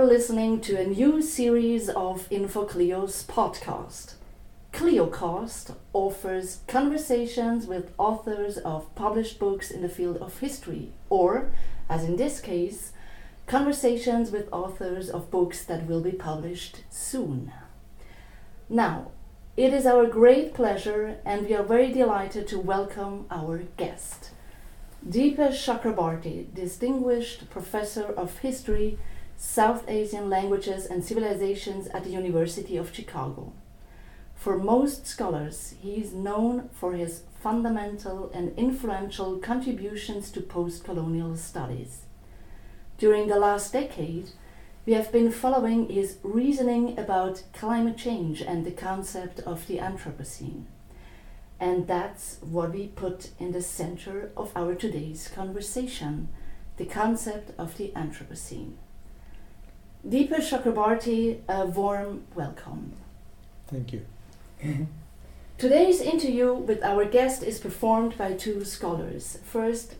are listening to a new series of infoclio's podcast. Cliocast offers conversations with authors of published books in the field of history, or, as in this case, conversations with authors of books that will be published soon. Now, it is our great pleasure, and we are very delighted to welcome our guest, Dipesh Chakrabarty, Distinguished Professor of History, South Asian Languages and Civilizations at the University of Chicago. For most scholars, he is known for his fundamental and influential contributions to post colonial studies. During the last decade, we have been following his reasoning about climate change and the concept of the Anthropocene. And that's what we put in the center of our today's conversation the concept of the Anthropocene. Dipesh Chakrabarty, a warm welcome. Thank you. Today's interview with our guest is performed by two scholars. First,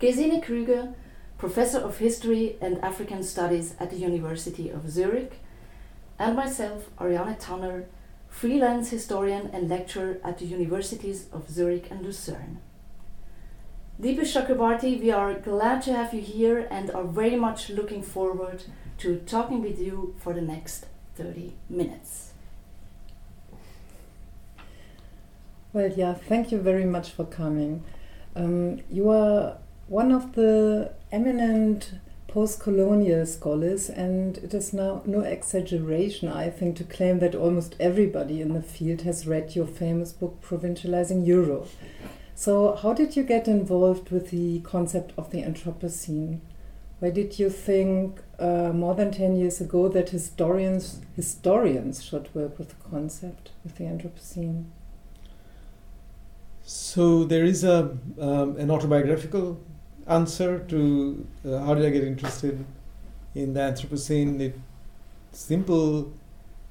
Gesine Krüger, professor of history and African studies at the University of Zurich, and myself, Ariane Tanner, freelance historian and lecturer at the Universities of Zurich and Lucerne. Dipesh Chakrabarty, we are glad to have you here and are very much looking forward to talking with you for the next 30 minutes. Well, yeah, thank you very much for coming. Um, you are one of the eminent post colonial scholars, and it is now no exaggeration, I think, to claim that almost everybody in the field has read your famous book, Provincializing Europe. So, how did you get involved with the concept of the Anthropocene? Why did you think uh, more than 10 years ago that historians, historians should work with the concept, with the Anthropocene? So there is a um, an autobiographical answer to uh, how did I get interested in the Anthropocene. It's simple.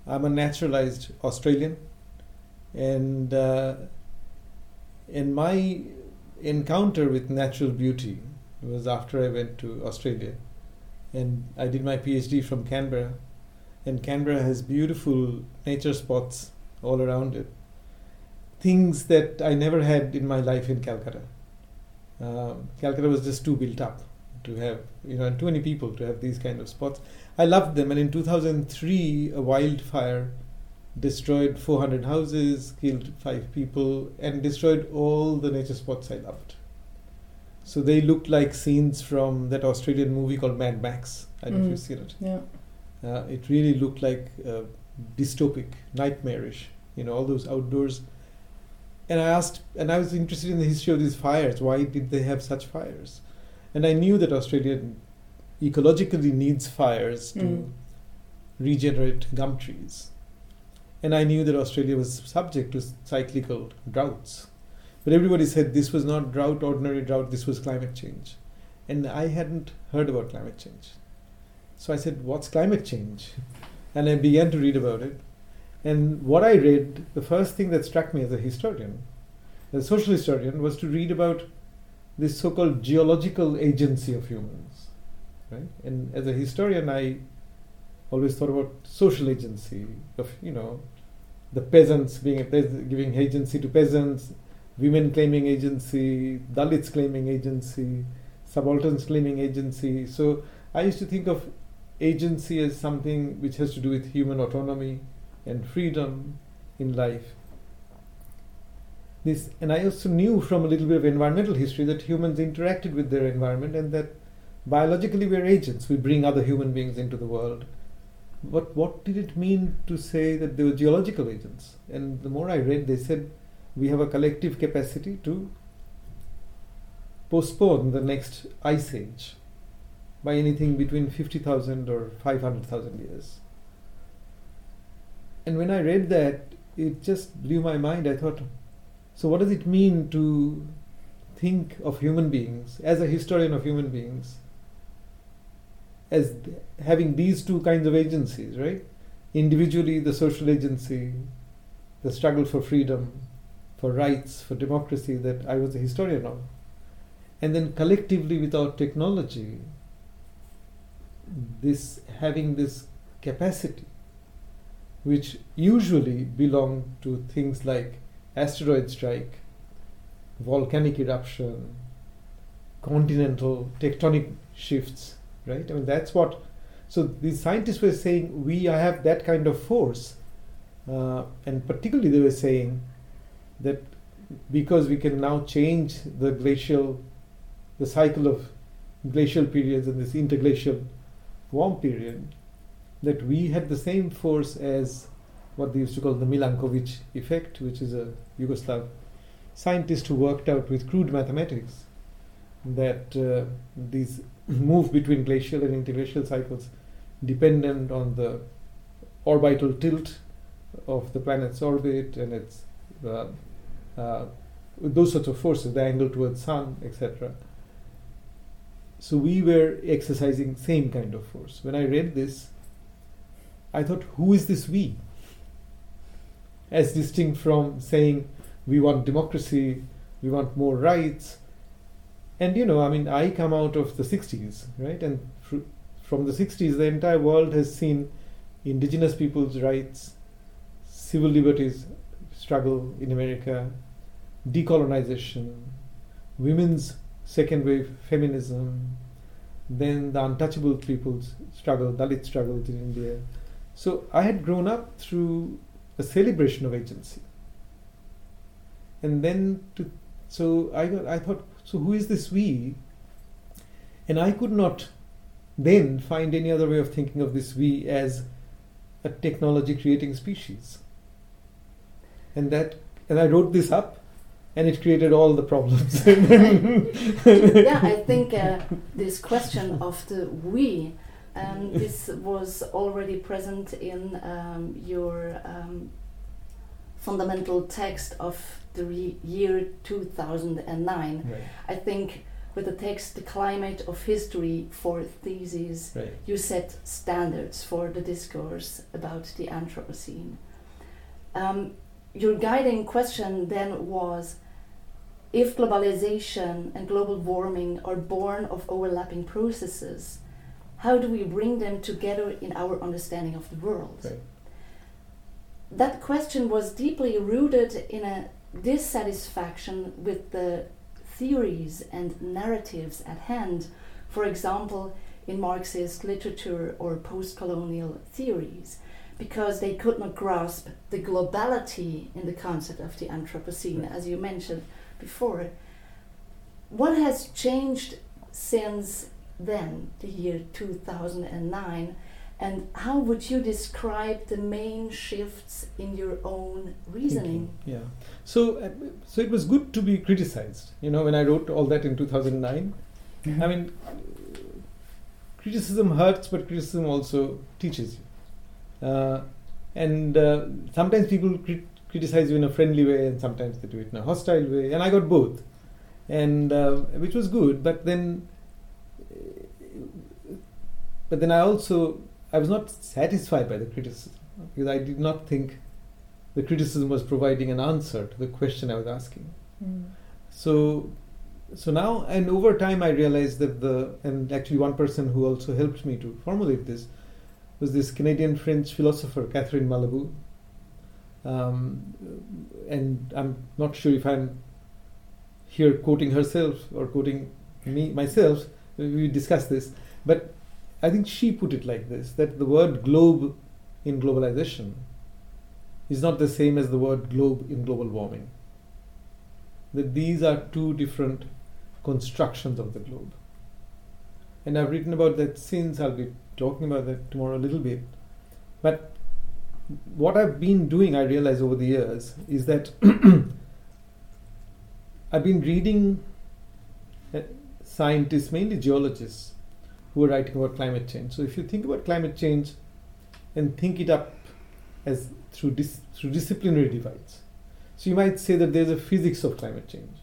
I'm a naturalized Australian, and uh, in my encounter with natural beauty was after I went to Australia, and I did my PhD from Canberra, and Canberra has beautiful nature spots all around it things that I never had in my life in Calcutta. Um, Calcutta was just too built up to have, you know, and too many people to have these kind of spots. I loved them, and in 2003, a wildfire destroyed 400 houses, killed five people, and destroyed all the nature spots I loved. So they looked like scenes from that Australian movie called Mad Max. I don't know if you've seen it. Yeah. Uh, it really looked like uh, dystopic, nightmarish. You know, all those outdoors and I asked, and I was interested in the history of these fires. Why did they have such fires? And I knew that Australia ecologically needs fires to Mm. regenerate gum trees. And I knew that Australia was subject to cyclical droughts. But everybody said this was not drought, ordinary drought, this was climate change. And I hadn't heard about climate change. So I said, What's climate change? And I began to read about it. And what I read, the first thing that struck me as a historian, as a social historian, was to read about this so called geological agency of humans. Right? And as a historian, I always thought about social agency of, you know, the peasants being giving agency to peasants, women claiming agency, Dalits claiming agency, subalterns claiming agency. So I used to think of agency as something which has to do with human autonomy and freedom in life. This, and I also knew from a little bit of environmental history that humans interacted with their environment and that biologically we're agents. We bring other human beings into the world. But what did it mean to say that they were geological agents? And the more I read, they said we have a collective capacity to postpone the next ice age by anything between 50,000 or 500,000 years. And when I read that, it just blew my mind. I thought, so what does it mean to think of human beings, as a historian of human beings, as having these two kinds of agencies, right? Individually, the social agency, the struggle for freedom, for rights, for democracy that I was a historian of. And then collectively, without technology, this having this capacity, which usually belong to things like asteroid strike, volcanic eruption, continental tectonic shifts, right? I mean, that's what. So these scientists were saying we have that kind of force, uh, and particularly they were saying that because we can now change the glacial, the cycle of glacial periods and this interglacial warm period, that we had the same force as what they used to call the Milankovitch effect, which is a Yugoslav scientist who worked out with crude mathematics that uh, these move between glacial and interglacial cycles dependent on the orbital tilt of the planet's orbit and its uh, uh, those sorts of forces, the angle towards sun, etc. So we were exercising same kind of force. When I read this, I thought, who is this we? As distinct from saying we want democracy, we want more rights. And you know, I mean, I come out of the 60s, right? And fr- from the 60s, the entire world has seen indigenous people's rights, civil liberties struggle in America, decolonization, women's second wave feminism, then the untouchable people's struggle, Dalit struggles in India. So I had grown up through a celebration of agency. And then to so I I thought, so who is this we? And I could not then find any other way of thinking of this we as a technology creating species. And that and I wrote this up and it created all the problems. yeah, I think uh, this question of the we, um, this was already present in um, your um, fundamental text of the re- year 2009. Right. I think with the text The Climate of History Four Theses, Right. you set standards for the discourse about the Anthropocene. Um, your guiding question then was if globalization and global warming are born of overlapping processes, how do we bring them together in our understanding of the world? Right. That question was deeply rooted in a dissatisfaction with the theories and narratives at hand, for example, in Marxist literature or post colonial theories, because they could not grasp the globality in the concept of the Anthropocene, as you mentioned before. What has changed since then, the year 2009, and how would you describe the main shifts in your own reasoning? Yeah. So, uh, so it was good to be criticized. You know, when I wrote all that in 2009, I mean, criticism hurts, but criticism also teaches you. Uh, and uh, sometimes people crit- criticize you in a friendly way, and sometimes they do it in a hostile way. And I got both, and uh, which was good. But then, but then I also I was not satisfied by the criticism because I did not think the criticism was providing an answer to the question I was asking. Mm. So, so now and over time, I realized that the and actually one person who also helped me to formulate this was this Canadian French philosopher Catherine Malabou. Um, and I'm not sure if I'm here quoting herself or quoting me myself. We discussed this, but I think she put it like this: that the word globe in globalization is not the same as the word globe in global warming that these are two different constructions of the globe. And I've written about that since, I'll be talking about that tomorrow a little bit. But what I've been doing, I realize over the years, is that I've been reading uh, scientists, mainly geologists, who are writing about climate change. So if you think about climate change and think it up as through, dis- through disciplinary divides, so you might say that there's a physics of climate change,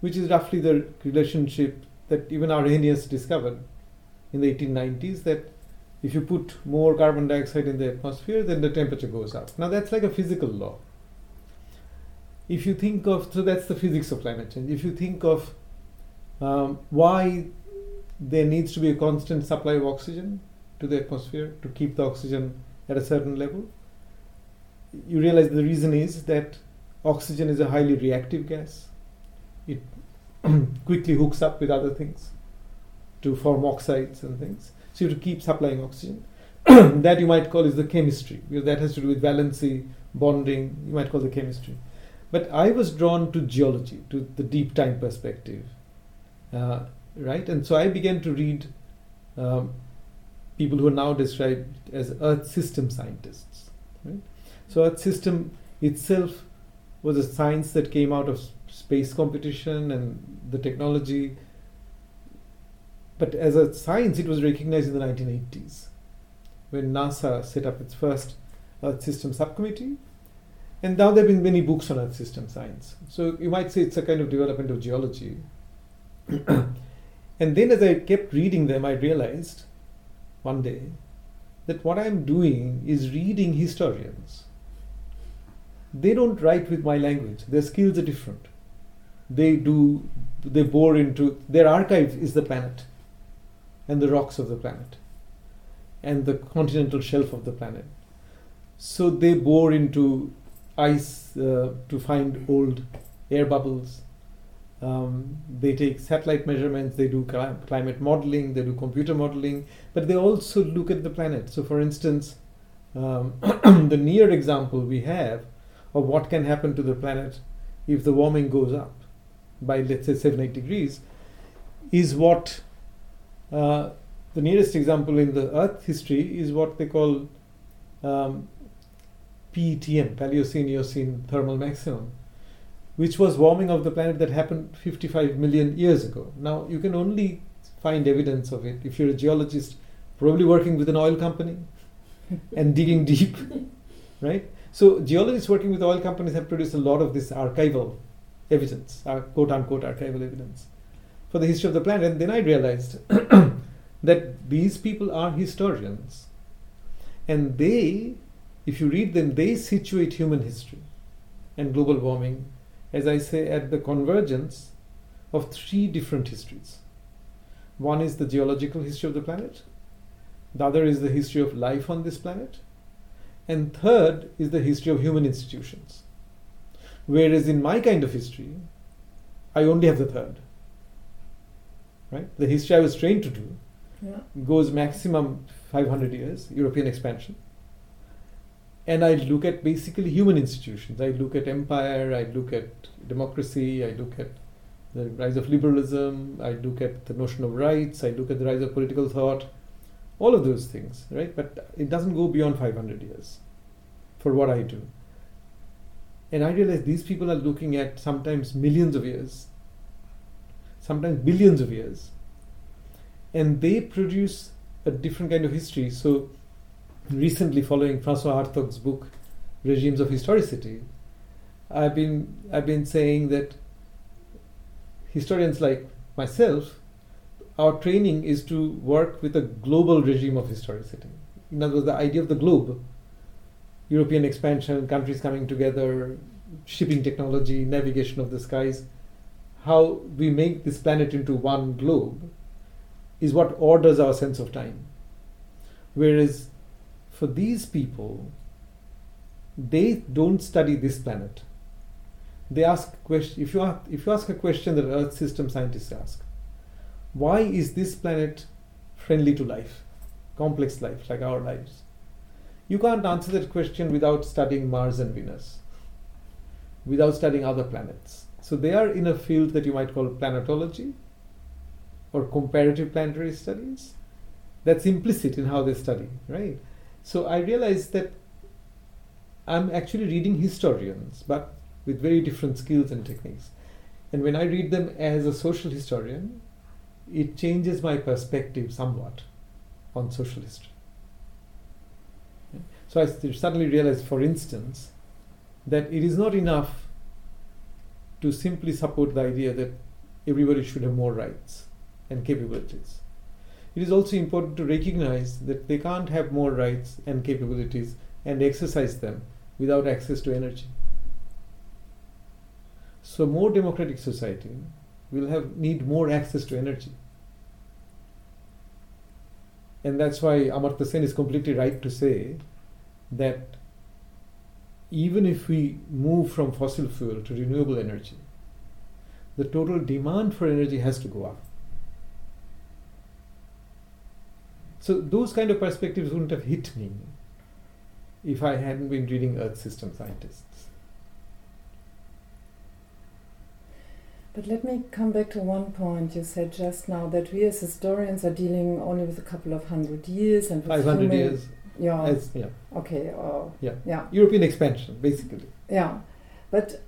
which is roughly the relationship that even Arrhenius discovered in the 1890s that if you put more carbon dioxide in the atmosphere, then the temperature goes up. Now that's like a physical law. If you think of, so that's the physics of climate change. If you think of um, why there needs to be a constant supply of oxygen to the atmosphere to keep the oxygen at a certain level. You realize the reason is that oxygen is a highly reactive gas. It quickly hooks up with other things to form oxides and things. So you have to keep supplying oxygen. that you might call is the chemistry, because that has to do with valency, bonding, you might call the chemistry. But I was drawn to geology, to the deep time perspective, uh, right? And so I began to read um, people who are now described as Earth system scientists. Right? So Earth system itself was a science that came out of space competition and the technology. But as a science, it was recognized in the 1980s when NASA set up its first Earth System Subcommittee. And now there have been many books on Earth System science. So you might say it's a kind of development of geology. and then as I kept reading them, I realized one day that what I'm doing is reading historians. They don't write with my language, their skills are different. They do, they bore into, their archive is the planet and the rocks of the planet and the continental shelf of the planet. So they bore into ice uh, to find old air bubbles. Um, they take satellite measurements, they do climate modeling, they do computer modeling, but they also look at the planet. So, for instance, um, the near example we have of what can happen to the planet if the warming goes up by, let's say, 7 8 degrees is what uh, the nearest example in the Earth history is what they call um, PETM, Paleocene Eocene thermal maximum, which was warming of the planet that happened 55 million years ago. Now, you can only find evidence of it if you're a geologist, probably working with an oil company and digging deep, right? So, geologists working with oil companies have produced a lot of this archival evidence, uh, quote unquote archival evidence for the history of the planet. And then I realized that these people are historians and they if you read them they situate human history and global warming as i say at the convergence of three different histories one is the geological history of the planet the other is the history of life on this planet and third is the history of human institutions whereas in my kind of history i only have the third right the history i was trained to do yeah. goes maximum 500 years, European expansion. And I look at basically human institutions. I look at empire, I look at democracy, I look at the rise of liberalism, I look at the notion of rights, I look at the rise of political thought, all of those things, right? But it doesn't go beyond 500 years for what I do. And I realize these people are looking at sometimes millions of years, sometimes billions of years and they produce a different kind of history. So, recently, following Francois Hartog's book, Regimes of Historicity, I've been I've been saying that historians like myself, our training is to work with a global regime of historicity. In other words, the idea of the globe, European expansion, countries coming together, shipping technology, navigation of the skies, how we make this planet into one globe is what orders our sense of time. Whereas for these people, they don't study this planet. They ask question if you ask, if you ask a question that Earth system scientists ask, why is this planet friendly to life, complex life like our lives? You can't answer that question without studying Mars and Venus, without studying other planets. So they are in a field that you might call planetology, or comparative planetary studies. That's implicit in how they study, right? So I realized that I'm actually reading historians, but with very different skills and techniques. And when I read them as a social historian, it changes my perspective somewhat on social history. So I suddenly realized, for instance, that it is not enough to simply support the idea that everybody should have more rights and capabilities. It is also important to recognize that they can't have more rights and capabilities and exercise them without access to energy. So, more democratic society will have need more access to energy. And that's why Amartya Sen is completely right to say that even if we move from fossil fuel to renewable energy, the total demand for energy has to go up. So those kind of perspectives wouldn't have hit me if I hadn't been reading Earth System Scientists. But let me come back to one point you said just now that we as historians are dealing only with a couple of hundred years and 500 years. Yeah. As, yeah. okay. Uh, Yeah. Yeah. European expansion, basically. Yeah, but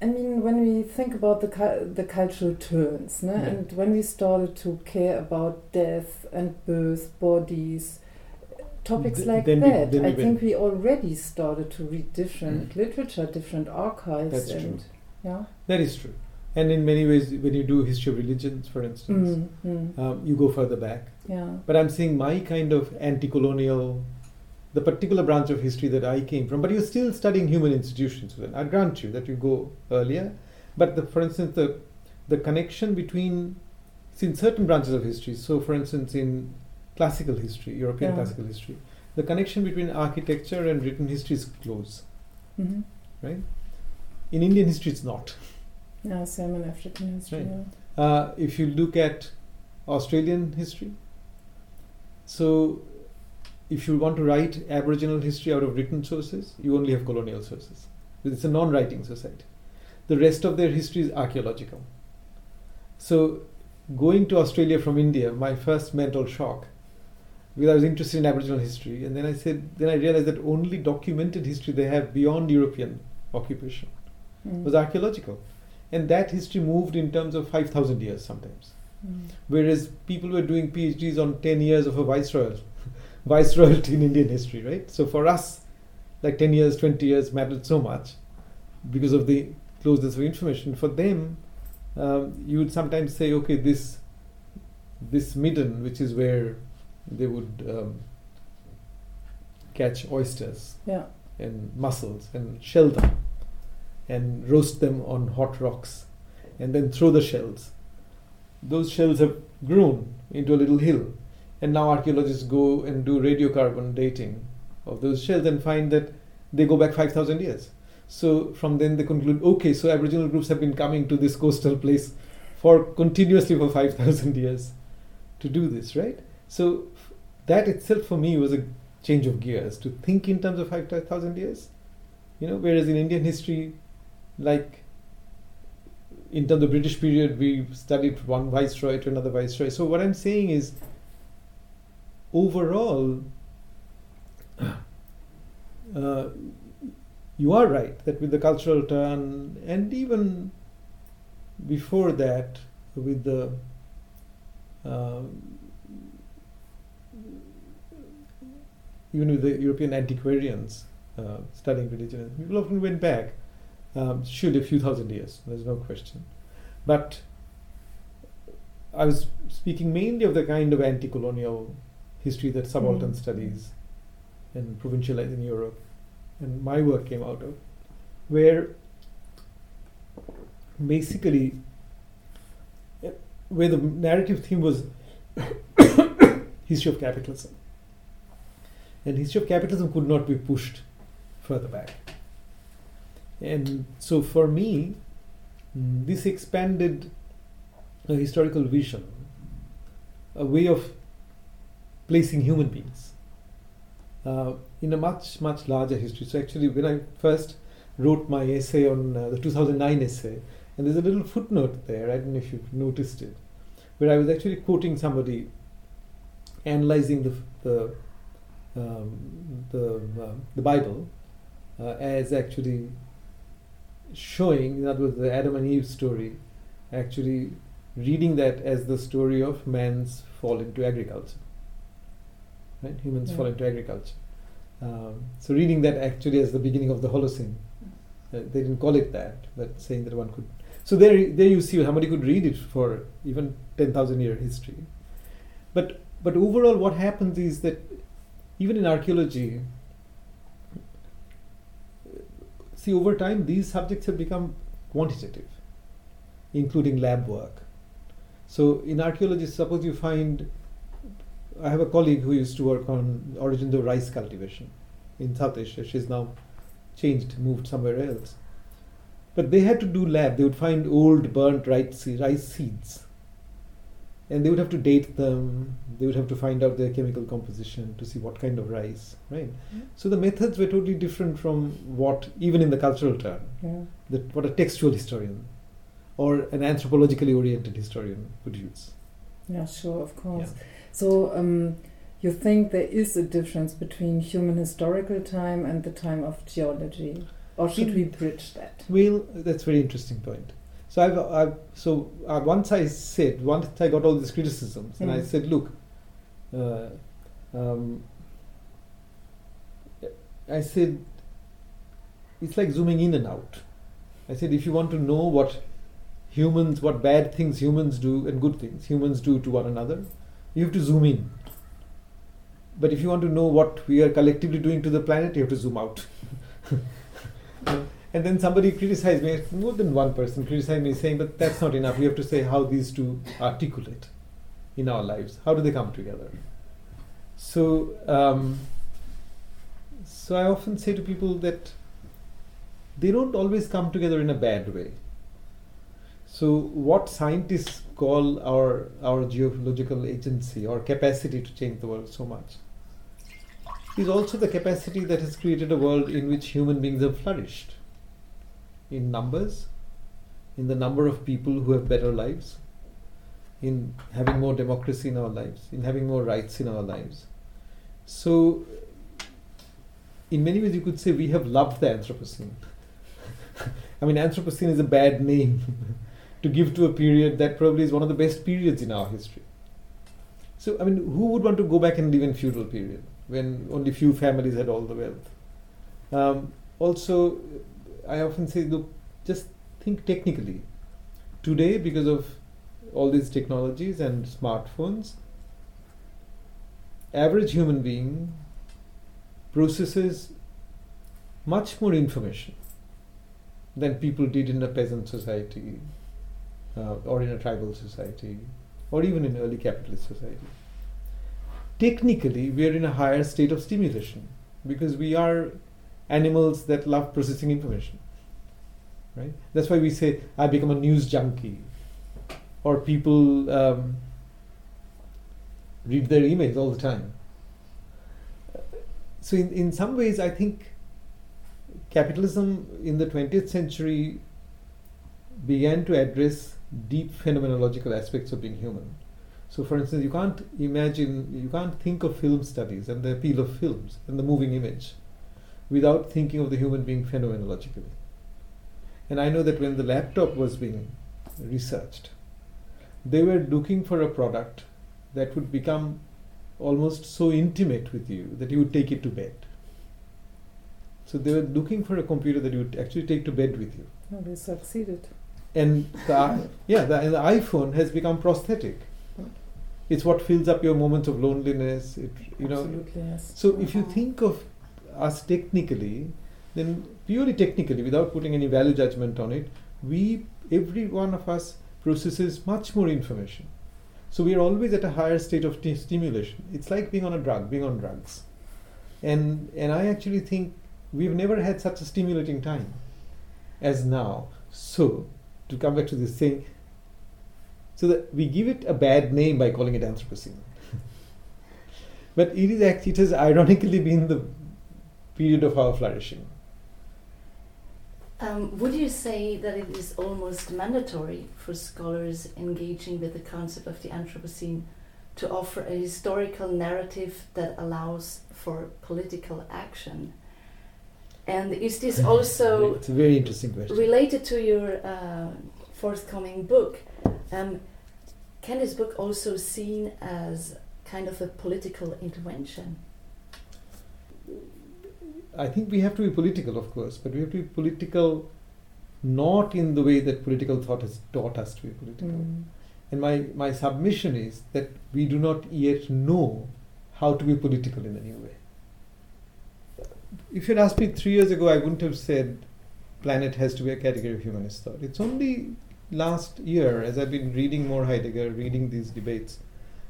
I mean, when we think about the cu- the cultural turns, ne? Yeah. and when we started to care about death and birth, bodies, topics Th- like then we- that, we I think we already started to read different Mm. literature, different archives, That's and true. yeah, That is true. And in many ways, when you do history of religions, for instance, mm, mm, um, you go further back. yeah, But I'm saying my kind of anti colonial, the particular branch of history that I came from, but you're still studying human institutions. Then I grant you that you go earlier. But the, for instance, the, the connection between, in certain branches of history, so for instance, in classical history, European Yeah. classical history, the connection between architecture and written history is close. hmm Right? In Indian history, it's not. yeah, same in African history. Right. Yeah. Uh, if you look at Australian history, so if you want to write Aboriginal history out of written sources, you only have colonial sources. It's a non writing society. The rest of their history is archaeological. So, going to Australia from India, my first mental shock, because I was interested in Aboriginal history, and then I said, then I realized that only documented history they have beyond European occupation Mm. was archaeological. And that history moved in terms of 5,000 years sometimes. Mm. Whereas people were doing PhDs on 10 years of a viceroy, viceroyalty in Indian history, right? So for us, like 10 years, 20 years mattered so much because of the closeness of information. For them, um, you would sometimes say, okay, this this midden, which is where they would um, catch oysters Yeah. and mussels and shell them and roast them on hot rocks and then throw the shells. Those shells have grown into a little hill, and now archaeologists go and do radiocarbon dating of those shells and find that they go back 5,000 years. So from then they conclude, okay, so Aboriginal groups have been coming to this coastal place for continuously for 5,000 years to do this, right? So that itself for me was a change of gears to think in terms of 5,000 years. You know, whereas in Indian history, like in terms of British period, we studied one viceroy to another viceroy. So what I'm saying is, overall, uh, you are right that with the cultural turn, and even before that, with the um, even with the European antiquarians uh, studying religion, people often went back. Um, should a few thousand years, there's no question. But I was speaking mainly of the kind of anti colonial history that subaltern Mm. studies and Provincializing Europe, and my work came out of, where basically eh, where the narrative theme was history of capitalism. And history of capitalism could not be pushed further back. And so for me, mm, this expanded a historical vision, a way of placing human beings uh, in a much, much larger history. So actually, when I first wrote my essay on uh, the 2009 essay, and there's a little footnote there, I don't know if you've noticed it, where I was actually quoting somebody analyzing the, the, um, the, uh, the Bible uh, as actually showing, in other words, the Adam and Eve story, actually reading that as the story of man's fall into agriculture. Right? Humans Yeah. fall into agriculture. Um, so reading that actually as the beginning of the Holocene. Uh, they didn't call it that, but saying that one could. So there, there you see somebody could read it for even ten thousand year history. But but overall, what happens is that even in archaeology, see over time these subjects have become quantitative, including lab work. So in archaeology, suppose you find I have a colleague who used to work on origins of rice cultivation in South Asia. She's now changed, moved somewhere else. But they had to do lab. They would find old burnt rice, rice seeds, and they would have to date them. They would have to find out their chemical composition to see what kind of rice, right? Yeah. So the methods were totally different from what, even in the cultural turn, Yeah. that what a textual historian or an anthropologically oriented historian would use. Yeah, sure, of course. Yeah. So, um, you think there is a difference between human historical time and the time of geology, or should we bridge that? Well, that's a very interesting point. So I've, I've so uh, once I said once I got all these criticisms, and I Mm. said, look, uh, um, I said it's like zooming in and out. I said if you want to know what humans, what bad things humans do and good things humans do to one another, you have to zoom in. But if you want to know what we are collectively doing to the planet, you have to zoom out. And then somebody criticized me, more than one person criticized me, saying, but that's not enough. We have to say how these two articulate in our lives. How do they come together? So, um, so I often say to people that they don't always come together in a bad way. So, what scientists call our our geological agency or capacity to change the world so much is also the capacity that has created a world in which human beings have flourished in numbers, in the number of people who have better lives, in having more democracy in our lives, in having more rights in our lives. So, in many ways, you could say we have loved the Anthropocene. I mean, Anthropocene is a bad name to give to a period that probably is one of the best periods in our history. So, I mean, who would want to go back and live in feudal period when only few families had all the wealth? Um, also, I often say, look, just think technically. Today, because of all these technologies and smartphones, average human being processes much more information than people did in a peasant society uh, or in a tribal society or even in early capitalist society. Technically, we are in a higher state of stimulation because we are animals that love processing information. Right? That's why we say, I become a news junkie. Or people um, read their emails all the time. So, in, in some ways, I think capitalism in the 20th century began to address deep phenomenological aspects of being human. So, for instance, you can't imagine, you can't think of film studies and the appeal of films and the moving image without thinking of the human being phenomenologically. And I know that when the laptop was being researched, they were looking for a product that would become almost so intimate with you that you would take it to bed. So they were looking for a computer that you would actually take to bed with you. No, they succeeded. And the, yeah, the, and the iPhone has become prosthetic. It's what fills up your moments of loneliness. It, you know, Absolutely, yes. so if you uh-huh. think of us technically, then purely technically, without putting any value judgment on it, we every one of us processes much more information. So we are always at a higher state of t- stimulation. It's like being on a drug, being on drugs, and and I actually think we've never had such a stimulating time as now. So to come back to this thing, so that we give it a bad name by calling it Anthropocene. but it is actually, it has ironically been the period of our flourishing. Um, would you say that it is almost mandatory for scholars engaging with the concept of the Anthropocene to offer a historical narrative that allows for political action? And is this also it's a very interesting question. related to your uh, forthcoming book? Um, can this book also seen as kind of a political intervention? I think we have to be political, of course, but we have to be political not in the way that political thought has taught us to be political. Mm. And my, my submission is that we do not yet know how to be political in a new way. If you'd asked me three years ago, I wouldn't have said planet has to be a category of humanist thought. It's only last year, as I've been reading more Heidegger, reading these debates,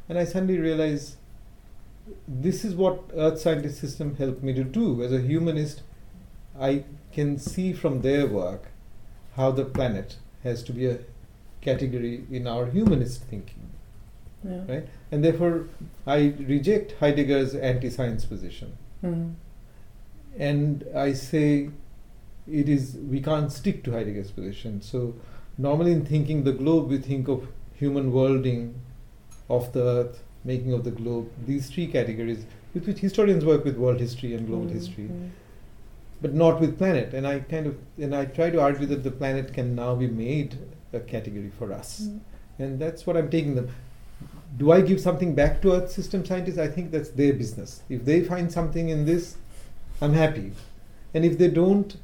and I suddenly realize this is what Earth Scientist System helped me to do. As a humanist, I can see from their work how the planet has to be a category in our humanist thinking. Yeah. Right? And therefore, I reject Heidegger's anti science position. Mm. And I say it is, we can't stick to Heidegger's position. So, normally in thinking the globe, we think of human worlding of the earth, making of the globe, these three categories with which historians work with world history and global Mm, history, but not with planet. And I kind of, and I try to argue that the planet can now be made a category for us. Mm. And that's what I'm taking them. Do I give something back to Earth system scientists? I think that's their business. If they find something in this, I'm happy. And if they don't,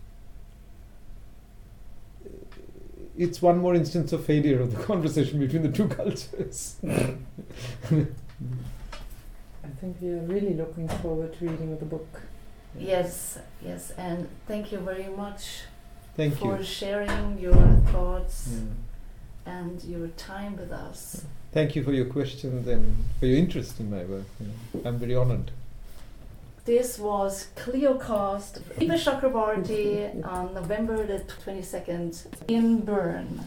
it's one more instance of failure of the conversation between the two cultures. I think we are really looking forward to reading the book. Yes, yes, and thank you very much Thank for you. sharing your thoughts Yeah. and your time with us. Thank you for your questions and for your interest in my work. you. I'm very honored. This was Cliocast, Eva Chakrabarty on November the 22nd in Bern.